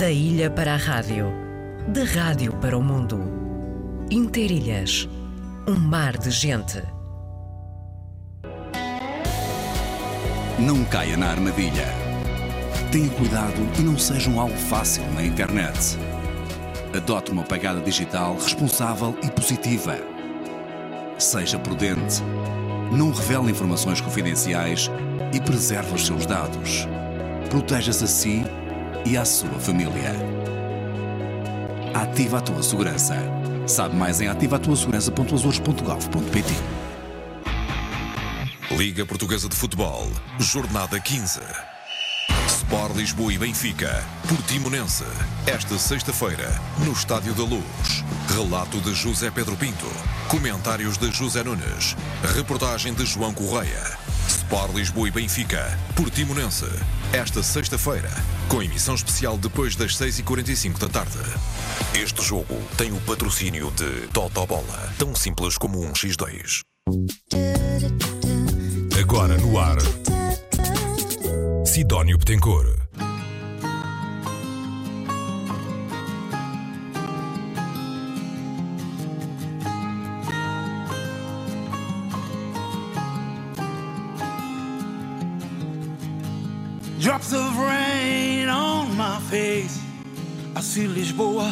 Da ilha para a rádio, da rádio para o mundo. Interilhas, um mar de gente. Não caia na armadilha. Tenha cuidado e não seja um alvo fácil na internet. Adote uma pegada digital responsável e positiva. Seja prudente. Não revele informações confidenciais e preserve os seus dados. Proteja-se a si e à sua família. Ativa a tua segurança. Sabe mais em ativatuasegurança.azores.gov.pt Liga Portuguesa de Futebol, Jornada 15. Sport Lisboa e Benfica, Portimonense, esta sexta-feira, no Estádio da Luz. Relato de José Pedro Pinto, comentários de José Nunes, reportagem de João Correia. Sport Lisboa e Benfica, Portimonense, esta sexta-feira, com emissão especial depois das 6h45 da tarde. Este jogo tem o patrocínio de Toto Bola, tão simples como um X2. Agora no ar, Sidónio Betancourt. Face. I see Lisboa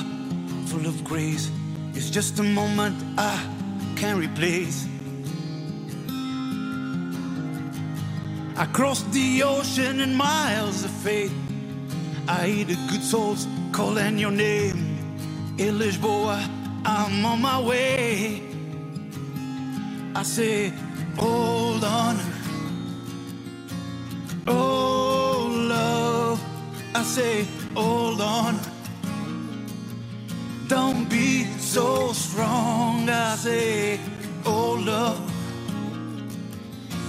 full of grace. It's just a moment I can't replace. I crossed the ocean in miles of faith. I hear the good souls calling your name. In Lisboa, I'm on my way. I say, hold on. Oh, love. I say, hold on. Don't be so strong. I say, oh, love.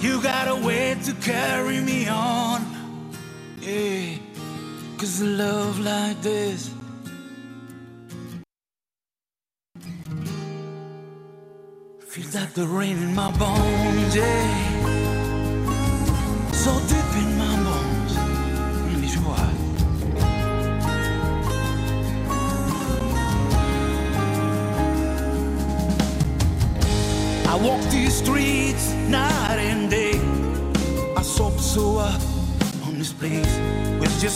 You got a way to carry me on. Yeah. Cause love like this. Feels like the rain in my bones, yeah. So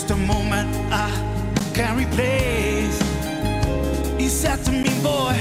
just a moment I can't replace. He said to me, boy,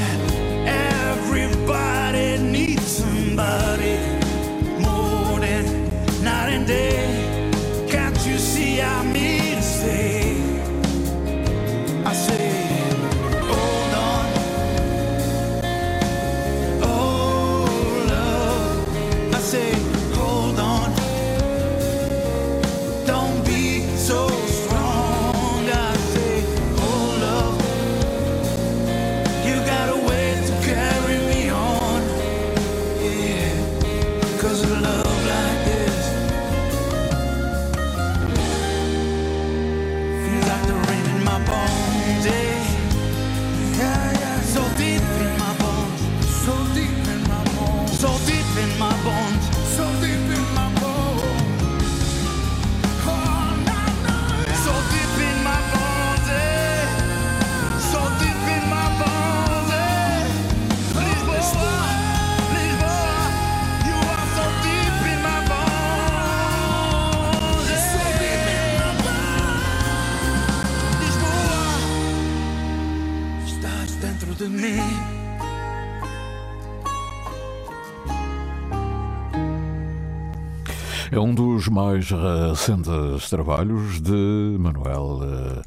dos mais recentes trabalhos de Manuel eh,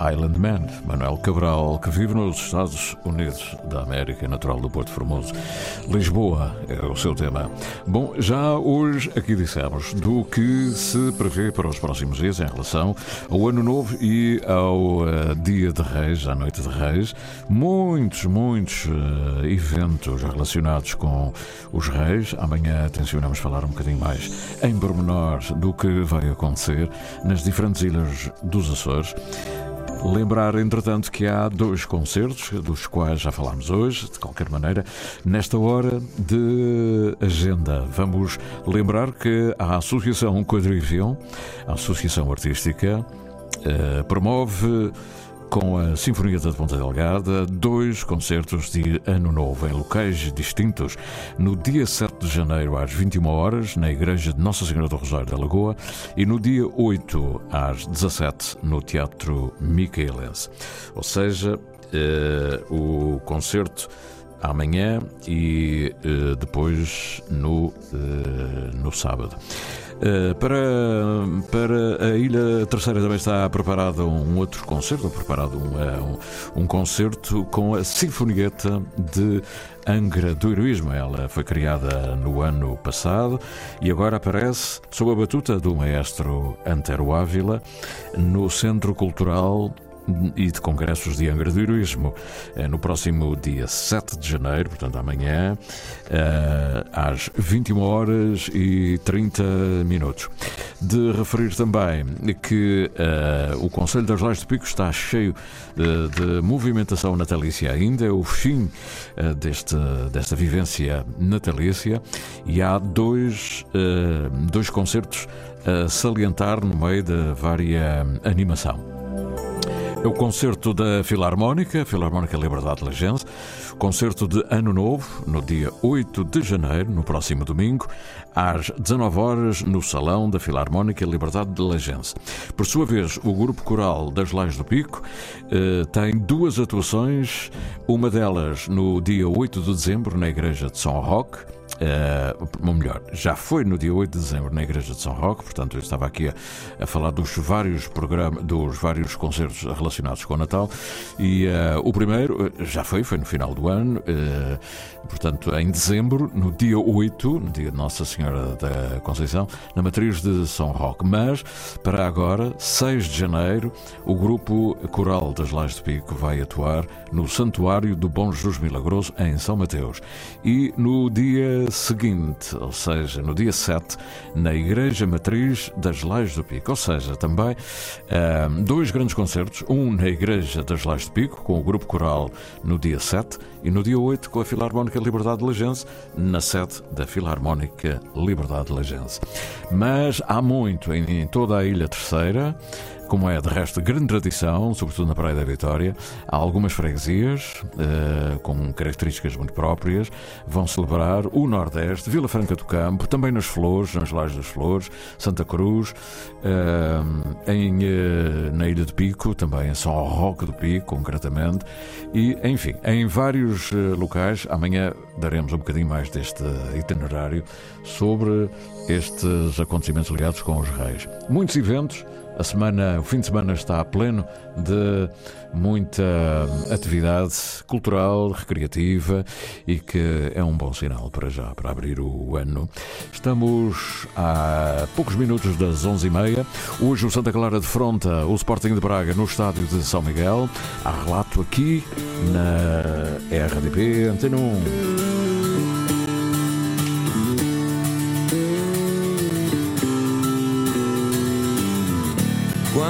Island Man, Manuel Cabral, que vive nos Estados Unidos da América, natural do Porto Formoso. Lisboa é o seu tema. Bom, já hoje aqui dissemos do que se prevê para os próximos dias em relação ao Ano Novo e ao eh, Dia de Reis, à Noite de Reis. Muitos, muitos eh, eventos relacionados com os Reis. Amanhã tencionamos falar um bocadinho mais em pormenor do que vai acontecer nas diferentes ilhas dos Açores. Lembrar, entretanto, que há dois concertos, dos quais já falámos hoje, de qualquer maneira, nesta hora de agenda. Vamos lembrar que a Associação Quadrivion, a Associação Artística, uh, promove com a Sinfonia da Ponta Delgada, dois concertos de Ano Novo em locais distintos. No dia 7 de janeiro, às 21 horas, na Igreja de Nossa Senhora do Rosário da Lagoa, e no dia 8, às 17, no Teatro Micaelense. Ou seja, eh, o concerto amanhã e eh, depois no, eh, no sábado. Uh, para, para a Ilha Terceira também está preparado um outro concerto, preparado um, um, um concerto com a Sinfonieta de Angra do Heroísmo. Ela foi criada no ano passado e agora aparece sob a batuta do maestro Antero Ávila no Centro Cultural e de congressos de Angra do Heroísmo eh, no próximo dia 7 de janeiro, portanto amanhã, eh, às 21 horas e 30 minutos. De referir também que uh, o Conselho das Lajes de Pico está cheio de, de movimentação natalícia ainda, é o fim deste, desta vivência natalícia e há dois, dois concertos a salientar no meio da vária animação. É o concerto da Filarmónica, Filarmónica Liberdade de Lagense, concerto de Ano Novo, no dia 8 de janeiro, no próximo domingo, às 19 horas, no Salão da Filarmónica Liberdade de Lagense. Por sua vez, o Grupo Coral das Lais do Pico eh, tem duas atuações, uma delas no dia 8 de dezembro, na Igreja de São Roque, Uh, ou melhor, já foi no dia 8 de dezembro na Igreja de São Roque, portanto eu estava aqui a, a falar dos vários programas, dos vários concertos relacionados com o Natal. E uh, o primeiro eh, já foi, foi no final do ano, uh, portanto em dezembro, no dia 8, no dia de Nossa Senhora da Conceição, na matriz de São Roque, mas para agora, 6 de janeiro, o grupo Coral das Lajes de Pico vai atuar no Santuário do Bom Jesus Milagroso em São Mateus. E no dia seguinte, ou seja, no dia 7, na Igreja Matriz das Lajes do Pico. Ou seja, também um, dois grandes concertos, um na Igreja das Lajes do Pico, com o grupo coral no dia 7, e no dia 8 com a Filarmónica Liberdade de Lagense, na sede da Filarmónica Liberdade de Lagense. Mas há muito em, em toda a Ilha Terceira como é de resto grande tradição, sobretudo na Praia da Vitória, há algumas freguesias uh, com características muito próprias, vão celebrar o Nordeste, Vila Franca do Campo, também nas Flores, nas Lajes das Flores, Santa Cruz, uh, em, uh, na Ilha do Pico, também em São Roque do Pico, concretamente, e enfim, em vários locais. Amanhã daremos um bocadinho mais deste itinerário sobre estes acontecimentos ligados com os reis. Muitos eventos a semana, o fim de semana está pleno de muita atividade cultural, recreativa e que é um bom sinal para já, para abrir o ano. Estamos a poucos minutos das 11h30. Hoje o Santa Clara defronta o Sporting de Braga no estádio de São Miguel. Há relato aqui na RDP Antena 1.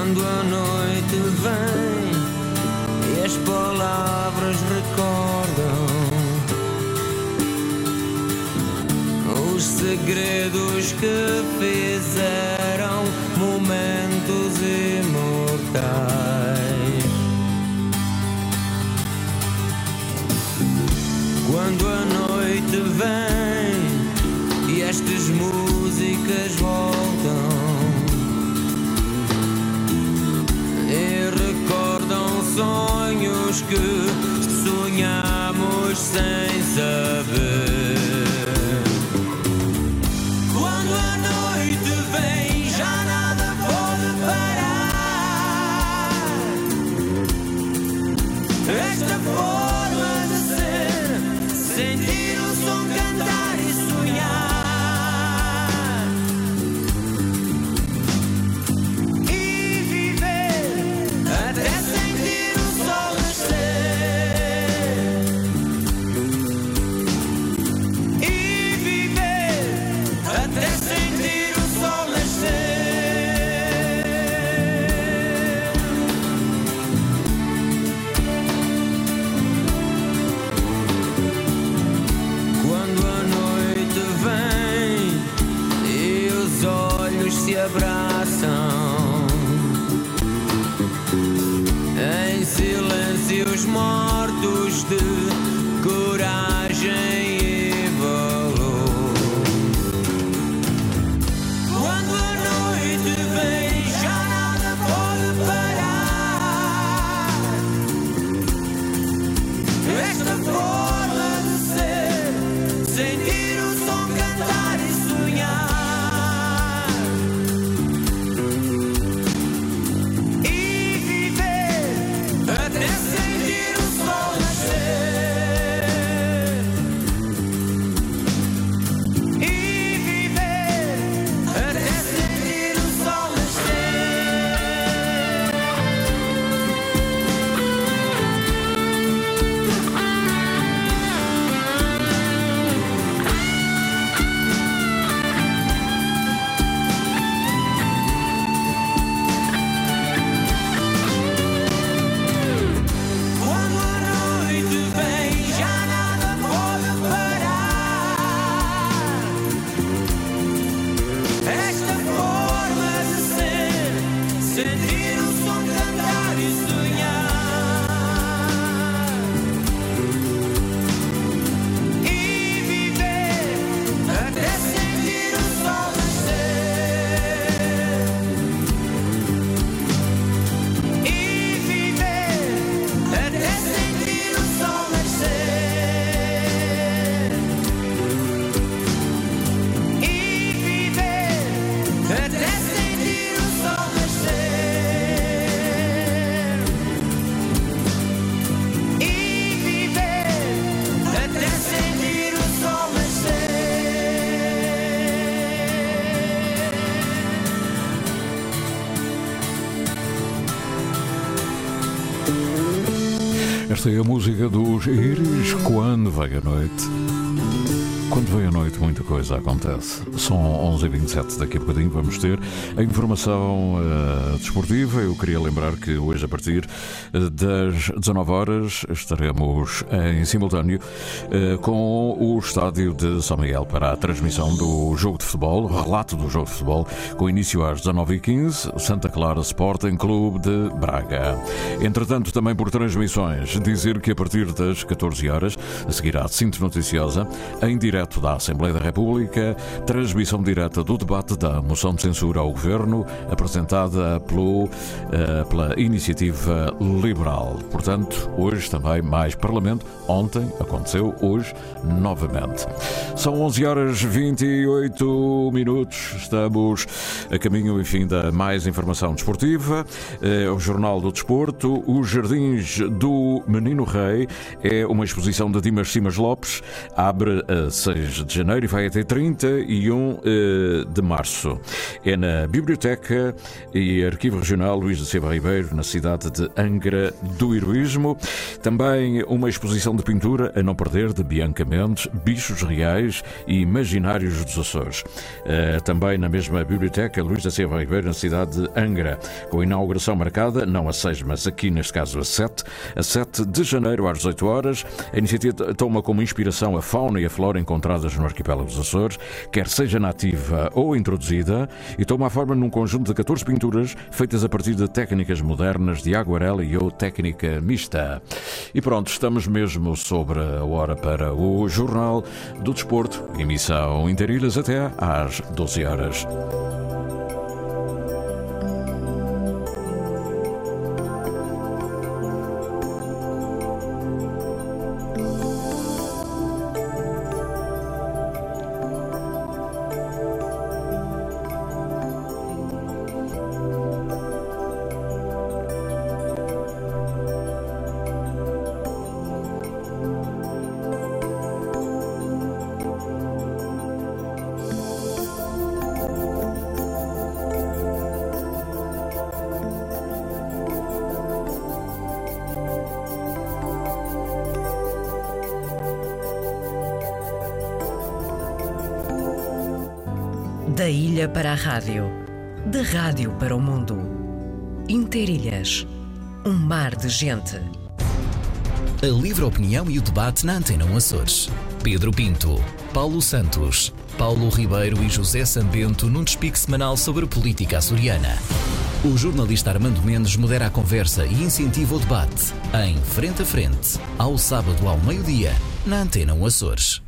Quando a noite vem e as palavras recordam os segredos que fizeram momentos imortais. Quando a noite vem e estas músicas voltam. Que sonhamos sem saber. Esta é a música dos Íris quando vai a noite. Quando vem a noite, muita coisa acontece. São 11h27, daqui a bocadinho vamos ter a informação uh, desportiva. Eu queria lembrar que hoje, a partir eh, das 19 horas, estaremos em simultâneo uh, com o estádio de São Miguel para a transmissão do jogo de futebol, relato do jogo de futebol, com início às 19h15, Santa Clara Sporting Clube de Braga. Entretanto, também por transmissões, dizer que a partir das 14 horas, a seguir à Cinto Noticiosa, em direto da Assembleia da República, transmissão direta do debate da moção de censura ao governo, apresentada pelo, eh, pela Iniciativa Liberal. Portanto, hoje também mais Parlamento. Ontem aconteceu, hoje novamente. São 11 horas 28 minutos. Estamos a caminho, enfim, da mais informação desportiva. É o Jornal do Desporto. Os Jardins do Menino Rei é uma exposição de Dimas Simas Lopes. Abre a 6 de janeiro e vai até 31 eh, de março. É na Biblioteca e Arquivo Regional Luís de Seba Ribeiro, na cidade de Angra do Heroísmo. Também uma exposição de pintura a não perder de Bianca Mendes, Bichos Reais e Imaginários dos Açores. Eh, também na mesma Biblioteca Luís da Silva Ribeiro, na cidade de Angra, com inauguração marcada, não a 6, mas aqui neste caso a 7, a 7 de janeiro às 18 horas. A iniciativa toma como inspiração a fauna e a flora encontradas encontradas no arquipélago dos Açores, quer seja nativa ou introduzida, e toma a forma num conjunto de 14 pinturas feitas a partir de técnicas modernas de aguarela e ou técnica mista. E pronto, estamos mesmo sobre a hora para o Jornal do Desporto, emissão interilhas até às 12 horas. Rádio, da rádio para o mundo. Interilhas, um mar de gente. A livre opinião e o debate na Antena Açores. Pedro Pinto, Paulo Santos, Paulo Ribeiro e José Sambento num despique semanal sobre política açoriana. O jornalista Armando Mendes modera a conversa e incentiva o debate em Frente a Frente, ao sábado ao meio-dia, na Antena 1 Açores.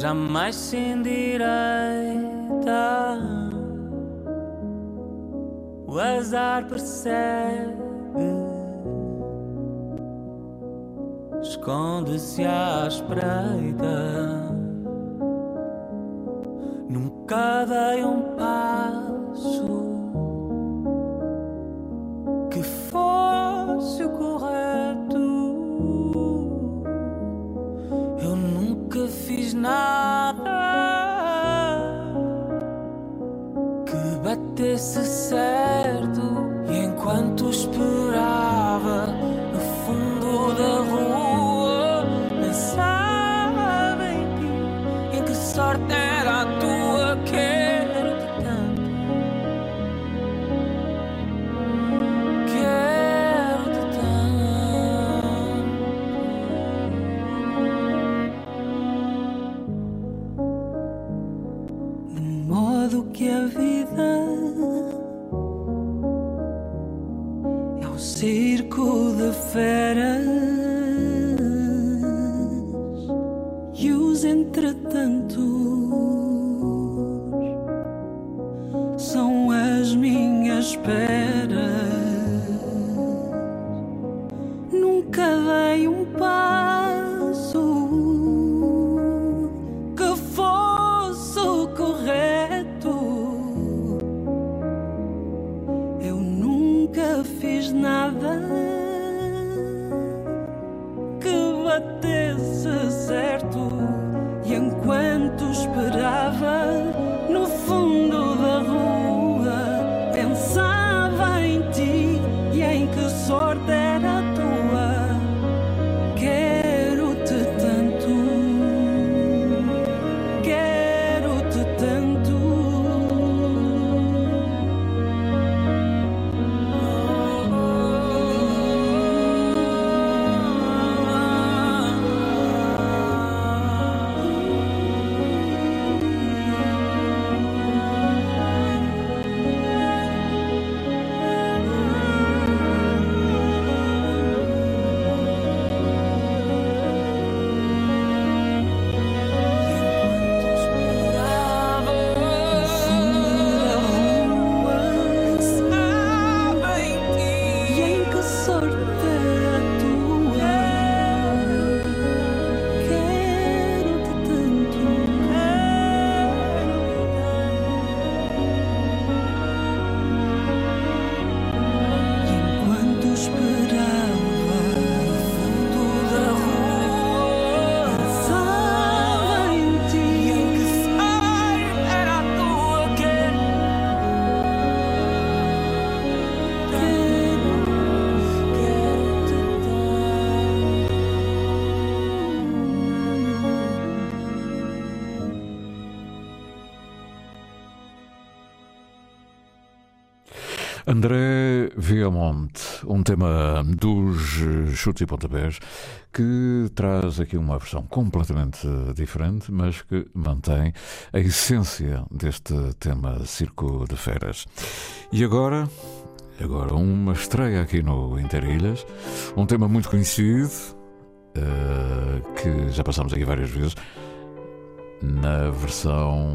Jamais sem direita. O azar persegue, esconde-se à espreita. Nunca dei um passo que fosse o Jesus. André Viamonte, um tema dos chutes e pontapés que traz aqui uma versão completamente diferente, mas que mantém a essência deste tema Circo de Feras. E agora, agora uma estreia aqui no Interilhas, um tema muito conhecido, eh, que já passamos aqui várias vezes, na versão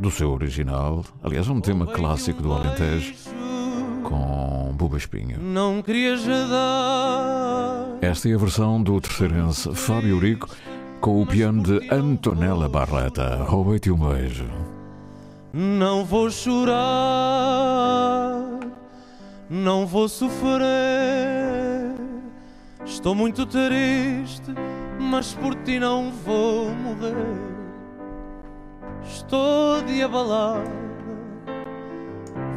do seu original, aliás, um tema clássico do Alentejo com Buba Espinho. Não querias dar Esta é a versão do terceirense Fábio Rico com o piano de Antonella Barletta. Roubei-te um beijo. Não vou chorar, não vou sofrer. Estou muito triste, mas por ti não vou morrer. Estou de abalada,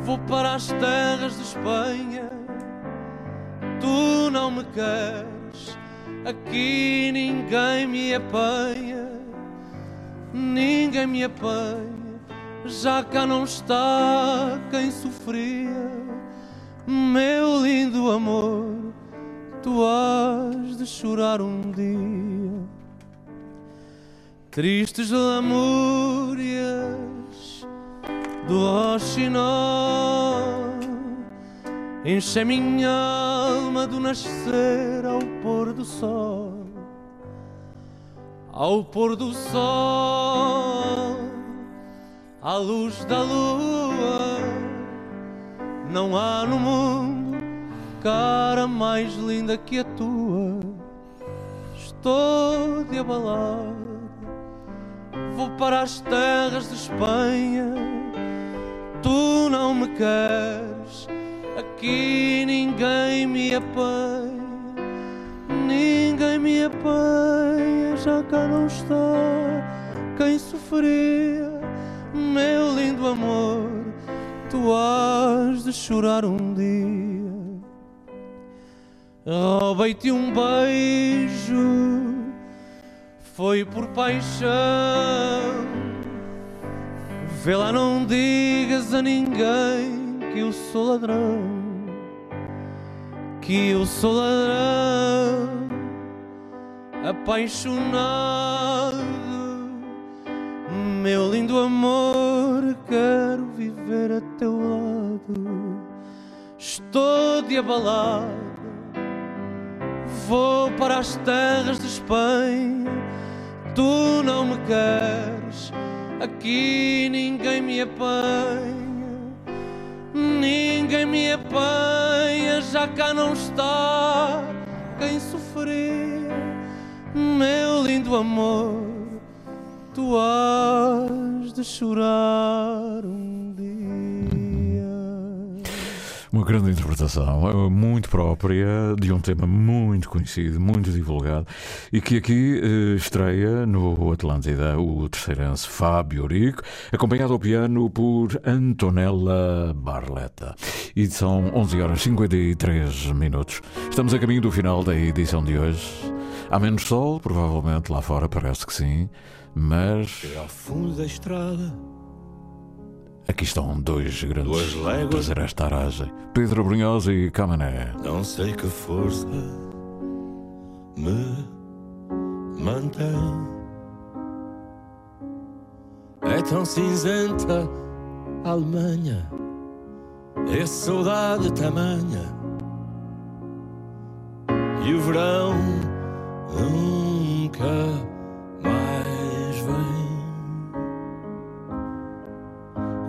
Vou para as terras de Espanha, tu não me queres, aqui ninguém me apanha, ninguém me apanha, já cá não está quem sofria, meu lindo amor, tu has de chorar um dia. Tristes lamúrias do roxinol Enche minha alma do nascer ao pôr do sol. Ao pôr do sol À luz da lua Não há no mundo cara mais linda que a tua. Estou de abalar Vou para as terras de Espanha. Tu não me queres, aqui ninguém me apanha. Ninguém me apanha, já cá não está quem sofria. Meu lindo amor, tu has de chorar um dia. Roubei-te um beijo foi por paixão. Vê lá, não digas a ninguém que eu sou ladrão, que eu sou ladrão, apaixonado. Meu lindo amor, quero viver a teu lado. Estou de abalado, vou para as terras de Espanha tu não me queres, aqui ninguém me apanha, ninguém me apanha, já cá não está quem sofria, meu lindo amor, tu has de chorar um Uma grande interpretação, é muito própria, de um tema muito conhecido, muito divulgado, e que aqui eh, estreia no Atlântida o terceirense Fábio Rico, acompanhado ao piano por Antonella Barletta. E são 11 horas e 53 minutos. Estamos a caminho do final da edição de hoje. Há menos sol, provavelmente lá fora, parece que sim, mas. Ao fundo da estrada Aqui estão dois grandes Duas léguas. fazer esta aragem. Pedro Brunhosa e Camané. Não sei que força me mantém. É tão cinzenta a Alemanha, é saudade tamanha. E o verão nunca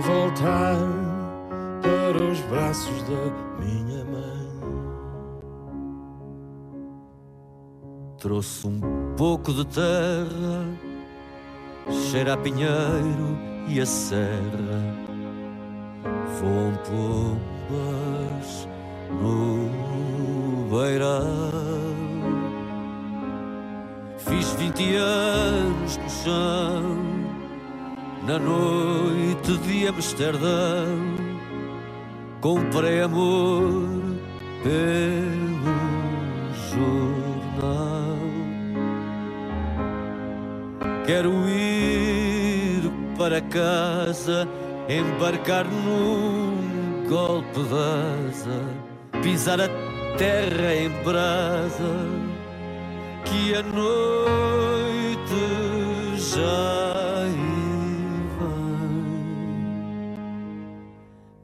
Voltar para os braços da minha mãe. Trouxe um pouco de terra, cheira a pinheiro e a serra. Voam pombas no beirão. Fiz vinte anos no chão na noite de Amsterdão, comprei amor pelo jornal. Quero ir para casa, embarcar num golpe de asa, pisar a terra em brasa, que a noite já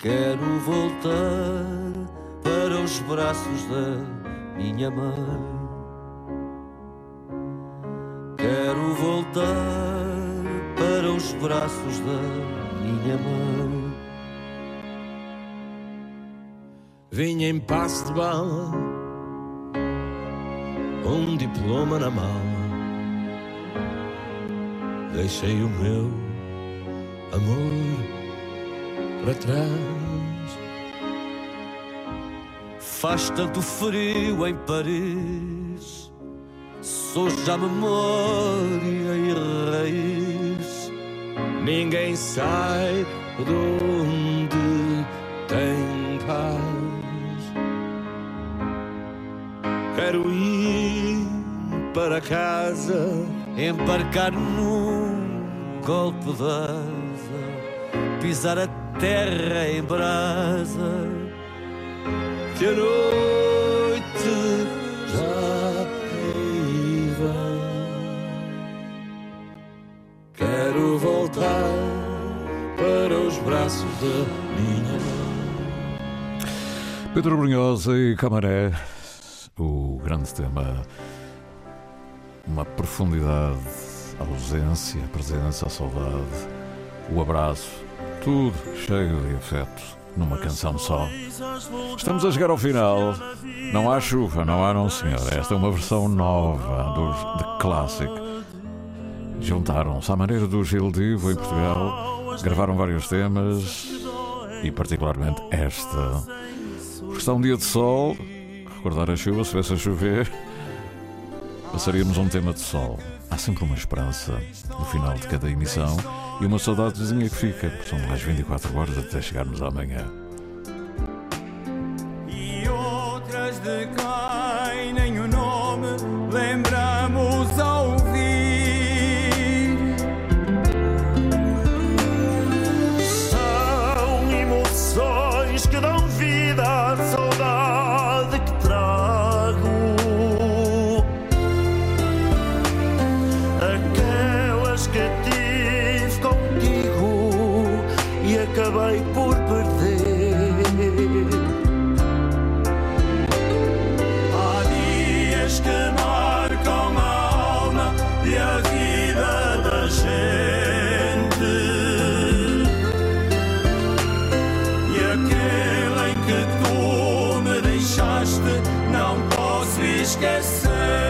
Quero voltar para os braços da minha mãe. Quero voltar para os braços da minha mãe. vinha em passo de bala, um diploma na mala. Deixei o meu amor para trás. Faz tanto frio em Paris, sou já memória e raiz. Ninguém sai de onde tem paz. Quero ir para casa, embarcar num golpe d'asa, pisar a terra em brasa. Que a noite já aí vem. Quero voltar para os braços da minha mãe. Pedro Brunhosa e Camaré, o grande tema, uma profundidade, a ausência, a presença, a saudade, o abraço, tudo cheio de afeto numa canção só. Estamos a chegar ao final. Não há chuva, não há não senhor. Esta é uma versão nova dos The Classic. Juntaram-se à maneira do Gil Divo em Portugal, gravaram vários temas e particularmente esta. Está um dia de sol, recordar a chuva, se viesse a chover, passaríamos um tema de sol. Há sempre uma esperança no final de cada emissão e uma saudadezinha que fica, porque são mais 24 horas até chegarmos amanhã. E outras de esquecer.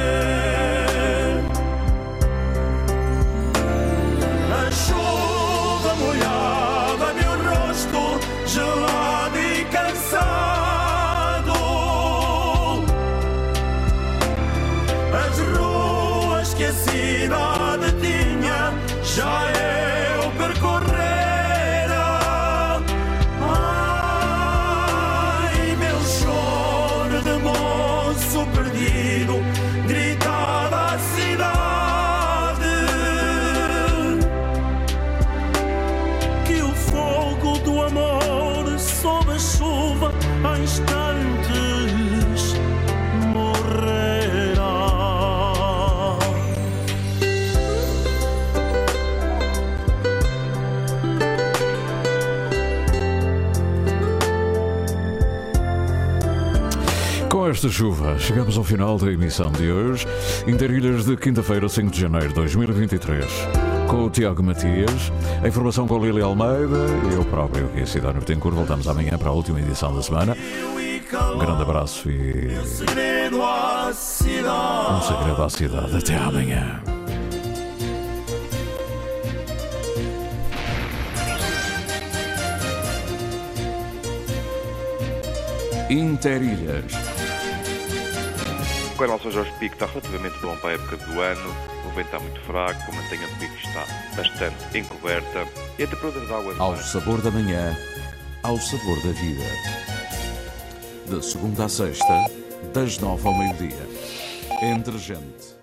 Esta chuva, chegamos ao final da emissão de hoje, Interilhas de quinta-feira, 5 de janeiro de 2023. Com o Tiago Matias, a informação com a Lili Almeida e eu próprio, que é Cidade Betancourt. Voltamos amanhã para a última edição da semana. Um grande abraço e um segredo à cidade. Até amanhã. Interilhas. O canal São Jorge Pico está relativamente bom para a época do ano. O vento está muito fraco, a mantenha do pico está bastante encoberta e a temperatura da água Ao mar sabor da manhã, ao sabor da vida. De segunda a sexta, das nove ao meio-dia. Entre gente.